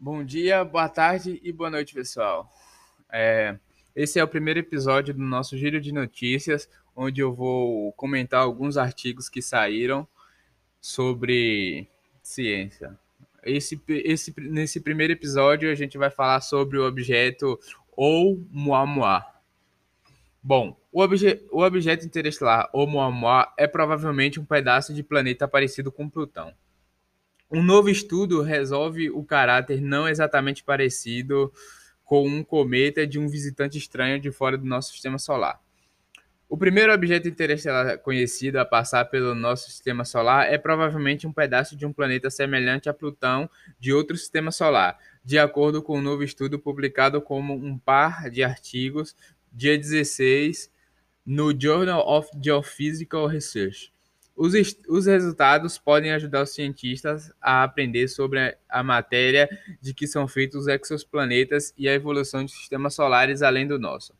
Bom dia, boa tarde e boa noite, pessoal. É, esse é o primeiro episódio do nosso Giro de Notícias, onde eu vou comentar alguns artigos que saíram sobre ciência. Esse, esse, nesse primeiro episódio, a gente vai falar sobre o objeto Oumuamua. Bom, o, obje, o objeto interestelar Oumuamua é provavelmente um pedaço de planeta parecido com Plutão. Um novo estudo resolve o caráter não exatamente parecido com um cometa de um visitante estranho de fora do nosso sistema solar. O primeiro objeto interestelar conhecido a passar pelo nosso sistema solar é provavelmente um pedaço de um planeta semelhante a Plutão de outro sistema solar, de acordo com um novo estudo publicado como um par de artigos dia 16 no Journal of Geophysical Research. Os, os resultados podem ajudar os cientistas a aprender sobre a matéria de que são feitos os exoplanetas e a evolução de sistemas solares além do nosso.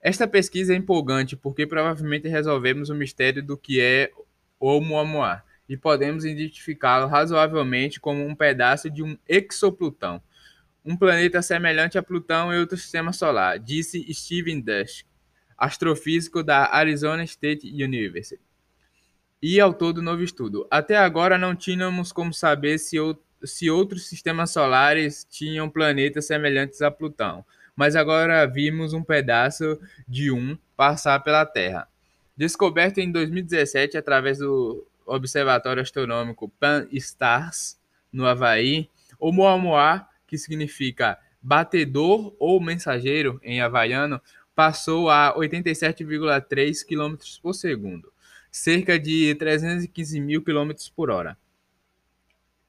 Esta pesquisa é empolgante porque provavelmente resolvemos o mistério do que é Oumuamua e podemos identificá-lo razoavelmente como um pedaço de um exoplutão, um planeta semelhante a Plutão e outro sistema solar, disse Steven Dusk, astrofísico da Arizona State University e autor do novo estudo. Até agora não tínhamos como saber se, se outros sistemas solares tinham planetas semelhantes a Plutão, mas agora vimos um pedaço de um passar pela Terra. Descoberto em 2017 através do Observatório Astronômico Pan-STARRS, no Havaí, Oumuamua, que significa batedor ou mensageiro em havaiano, passou a 87,3 km por segundo cerca de 315 mil km por hora.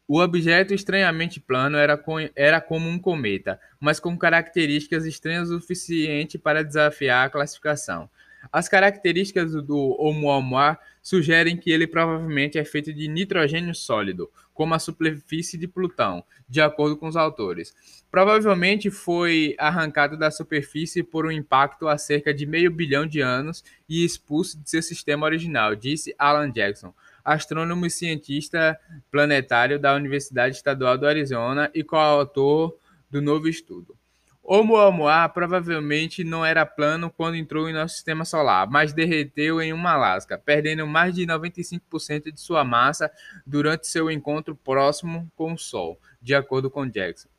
O objeto estranhamente plano era, era como um cometa, mas com características estranhas o suficiente para desafiar a classificação. As características do Oumuamua sugerem que ele provavelmente é feito de nitrogênio sólido, como a superfície de Plutão, de acordo com os autores. Provavelmente foi arrancado da superfície por um impacto há cerca de meio bilhão de anos e expulso de seu sistema original, disse Alan Jackson, astrônomo e cientista planetário da Universidade Estadual do Arizona e coautor do novo estudo. Oumuamua provavelmente não era plano quando entrou em nosso sistema solar, mas derreteu em uma lasca, perdendo mais de 95% de sua massa durante seu encontro próximo com o Sol, de acordo com Jackson.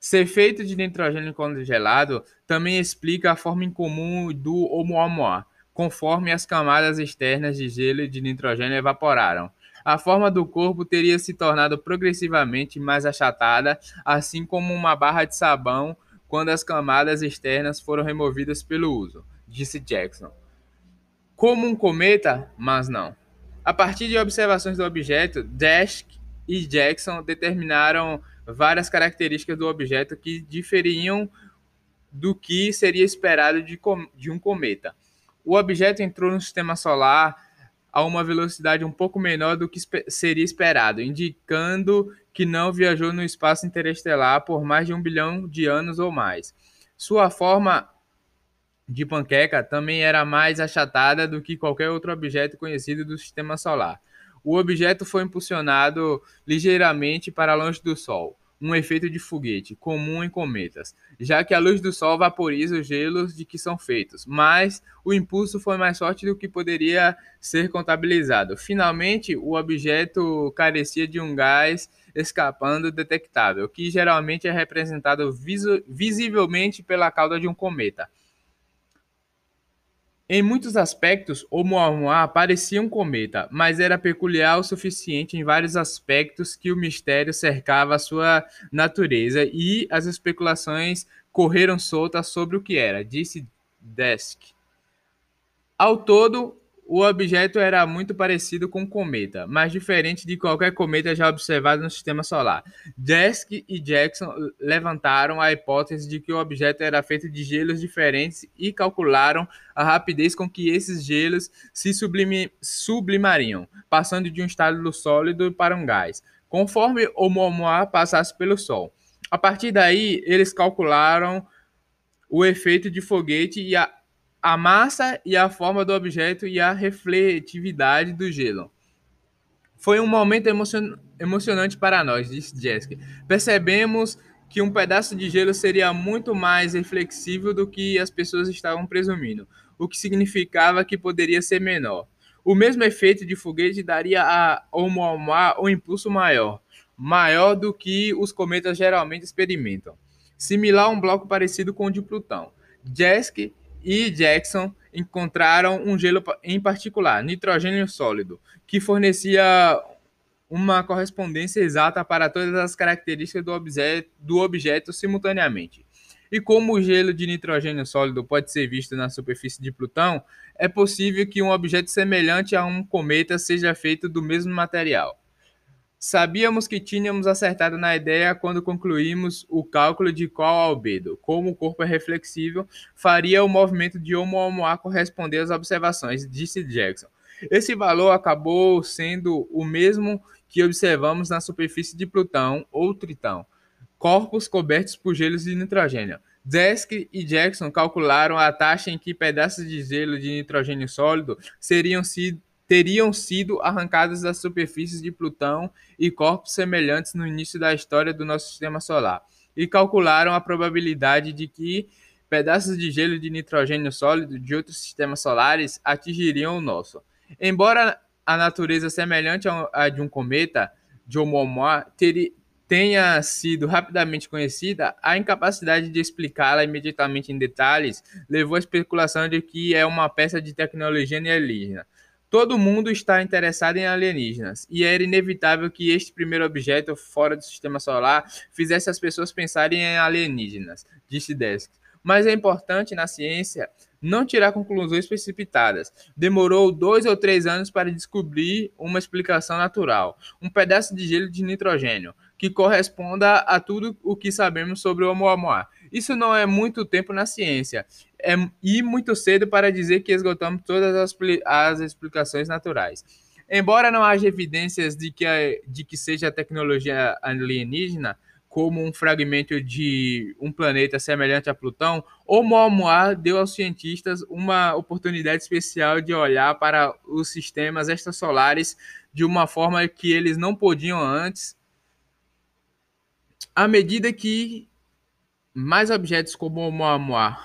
Ser feito de nitrogênio congelado também explica a forma incomum do Oumuamua, conforme as camadas externas de gelo e de nitrogênio evaporaram. A forma do corpo teria se tornado progressivamente mais achatada, assim como uma barra de sabão quando as camadas externas foram removidas pelo uso, disse Jackson. Como um cometa, mas não. A partir de observações do objeto, Dash e Jackson determinaram várias características do objeto que diferiam do que seria esperado de, de um cometa. O objeto entrou no sistema solar a uma velocidade um pouco menor do que seria esperado, indicando que não viajou no espaço interestelar por mais de um bilhão de anos ou mais. Sua forma de panqueca também era mais achatada do que qualquer outro objeto conhecido do sistema solar. O objeto foi impulsionado ligeiramente para longe do Sol, um efeito de foguete, comum em cometas, já que a luz do Sol vaporiza os gelos de que são feitos, mas o impulso foi mais forte do que poderia ser contabilizado. Finalmente, o objeto carecia de um gás escapando detectável, que geralmente é representado visivelmente pela cauda de um cometa. Em muitos aspectos, Oumuamua parecia um cometa, mas era peculiar o suficiente em vários aspectos que o mistério cercava a sua natureza e as especulações correram soltas sobre o que era, disse Desk. Ao todo, o objeto era muito parecido com um cometa, mas diferente de qualquer cometa já observado no sistema solar. Desk e Jackson levantaram a hipótese de que o objeto era feito de gelos diferentes e calcularam a rapidez com que esses gelos se sublime, sublimariam, passando de um estado sólido para um gás, conforme o Oumuamua passasse pelo Sol. A partir daí, eles calcularam o efeito de foguete e a a massa e a forma do objeto e a refletividade do gelo. Foi um momento emocion... emocionante para nós, disse Jessica. Percebemos que um pedaço de gelo seria muito mais reflexível do que as pessoas estavam presumindo, o que significava que poderia ser menor. O mesmo efeito de foguete daria a Oumuamua um impulso maior, maior do que os cometas geralmente experimentam, similar a um bloco parecido com o de Plutão. Jesk e Jackson encontraram um gelo em particular, nitrogênio sólido, que fornecia uma correspondência exata para todas as características do objeto, do objeto simultaneamente. E como o gelo de nitrogênio sólido pode ser visto na superfície de Plutão, é possível que um objeto semelhante a um cometa seja feito do mesmo material. Sabíamos que tínhamos acertado na ideia quando concluímos o cálculo de qual albedo, como o corpo é reflexível, faria o movimento de Oumuamua corresponder às observações, disse Jackson. Esse valor acabou sendo o mesmo que observamos na superfície de Plutão ou Tritão, corpos cobertos por gelos de nitrogênio. Desk e Jackson calcularam a taxa em que pedaços de gelo de nitrogênio sólido seriam sido teriam sido arrancadas das superfícies de Plutão e corpos semelhantes no início da história do nosso sistema solar, e calcularam a probabilidade de que pedaços de gelo de nitrogênio sólido de outros sistemas solares atingiriam o nosso. Embora a natureza semelhante à de um cometa, de Oumuamua, tenha sido rapidamente conhecida, a incapacidade de explicá-la imediatamente em detalhes levou à especulação de que é uma peça de tecnologia alienígena. Todo mundo está interessado em alienígenas, e era inevitável que este primeiro objeto fora do sistema solar fizesse as pessoas pensarem em alienígenas, disse Desk. Mas é importante na ciência não tirar conclusões precipitadas. Demorou dois ou três anos para descobrir uma explicação natural, um pedaço de gelo de nitrogênio, que corresponda a tudo o que sabemos sobre o Oumuamua. Isso não é muito tempo na ciência, é, e muito cedo para dizer que esgotamos todas as, as explicações naturais. Embora não haja evidências de que, de que seja tecnologia alienígena, como um fragmento de um planeta semelhante a Plutão, o Oumuamua deu aos cientistas uma oportunidade especial de olhar para os sistemas extrasolares de uma forma que eles não podiam antes. À medida que mais objetos como o Oumuamua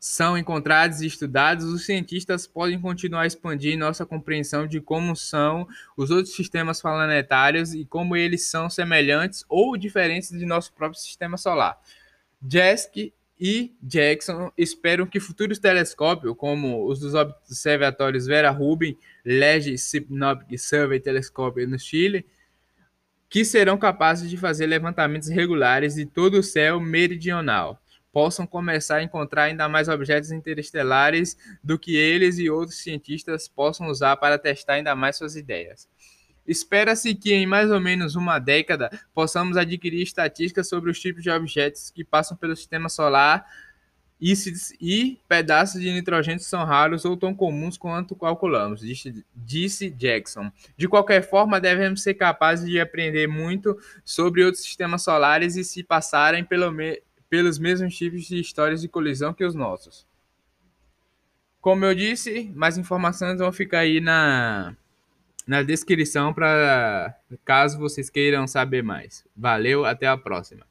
são encontrados e estudados, os cientistas podem continuar a expandir nossa compreensão de como são os outros sistemas planetários e como eles são semelhantes ou diferentes de nosso próprio sistema solar. Jesk e Jackson esperam que futuros telescópios, como os dos observatórios Vera Rubin, Ledge Synoptic Survey Telescope no Chile, que serão capazes de fazer levantamentos regulares de todo o céu meridional possam começar a encontrar ainda mais objetos interestelares do que eles e outros cientistas possam usar para testar ainda mais suas ideias. Espera-se que em mais ou menos uma década possamos adquirir estatísticas sobre os tipos de objetos que passam pelo sistema solar e, e pedaços de nitrogênio são raros ou tão comuns quanto calculamos, disse, disse Jackson. De qualquer forma, devemos ser capazes de aprender muito sobre outros sistemas solares e se passarem pelo, me pelos mesmos tipos de histórias de colisão que os nossos. Como eu disse, mais informações vão ficar aí na, na descrição para caso vocês queiram saber mais. Valeu, até a próxima.